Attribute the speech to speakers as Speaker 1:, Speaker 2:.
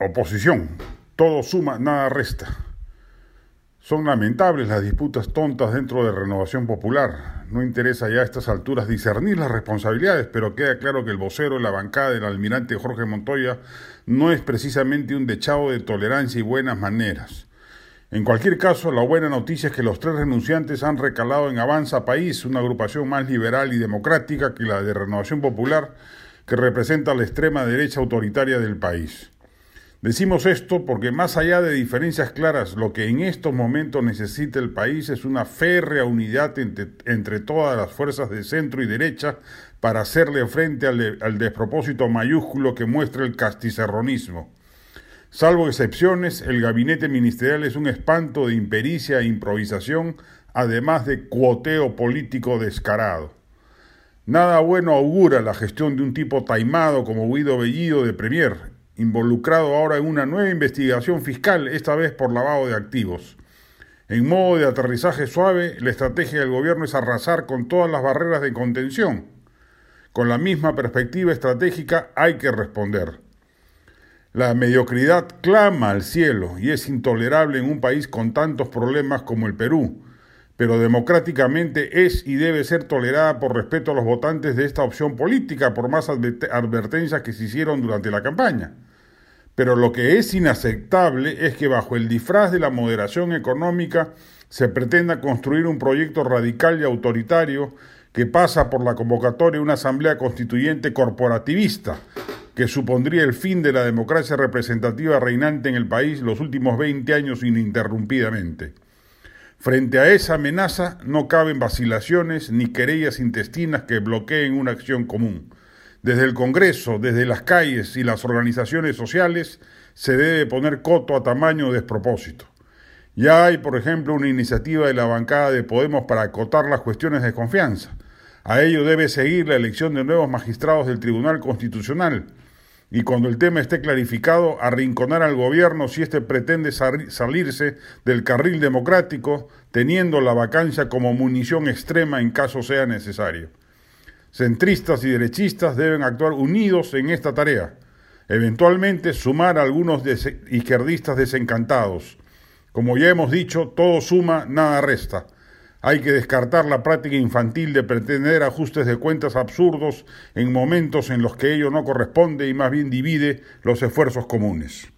Speaker 1: Oposición. Todo suma, nada resta. Son lamentables las disputas tontas dentro de Renovación Popular. No interesa ya a estas alturas discernir las responsabilidades, pero queda claro que el vocero de la bancada del almirante Jorge Montoya no es precisamente un dechado de tolerancia y buenas maneras. En cualquier caso, la buena noticia es que los tres renunciantes han recalado en Avanza País, una agrupación más liberal y democrática que la de Renovación Popular, que representa la extrema derecha autoritaria del país. Decimos esto porque más allá de diferencias claras, lo que en estos momentos necesita el país es una férrea unidad entre, todas las fuerzas de centro y derecha para hacerle frente al, despropósito mayúsculo que muestra el casticerronismo. Salvo excepciones, el gabinete ministerial es un espanto de impericia e improvisación, además de cuoteo político descarado. Nada bueno augura la gestión de un tipo taimado como Guido Bellido de Premier, involucrado ahora en una nueva investigación fiscal, esta vez por lavado de activos. En modo de aterrizaje suave, la estrategia del gobierno es arrasar con todas las barreras de contención. Con la misma perspectiva estratégica hay que responder. La mediocridad clama al cielo y es intolerable en un país con tantos problemas como el Perú, pero democráticamente es y debe ser tolerada por respeto a los votantes de esta opción política, por más advertencias que se hicieron durante la campaña. Pero lo que es inaceptable es que bajo el disfraz de la moderación económica se pretenda construir un proyecto radical y autoritario que pasa por la convocatoria de una asamblea constituyente corporativista, que supondría el fin de la democracia representativa reinante en el país los últimos 20 años ininterrumpidamente. Frente a esa amenaza no caben vacilaciones ni querellas intestinas que bloqueen una acción común. Desde el Congreso, desde las calles y las organizaciones sociales, se debe poner coto a tamaño despropósito. Ya hay, por ejemplo, una iniciativa de la bancada de Podemos para acotar las cuestiones de confianza. A ello debe seguir la elección de nuevos magistrados del Tribunal Constitucional. Y cuando el tema esté clarificado, arrinconar al gobierno si éste pretende salirse del carril democrático, teniendo la vacancia como munición extrema en caso sea necesario. Centristas y derechistas deben actuar unidos en esta tarea. Eventualmente sumar a algunos izquierdistas desencantados. Como ya hemos dicho, todo suma, nada resta. Hay que descartar la práctica infantil de pretender ajustes de cuentas absurdos en momentos en los que ello no corresponde y más bien divide los esfuerzos comunes.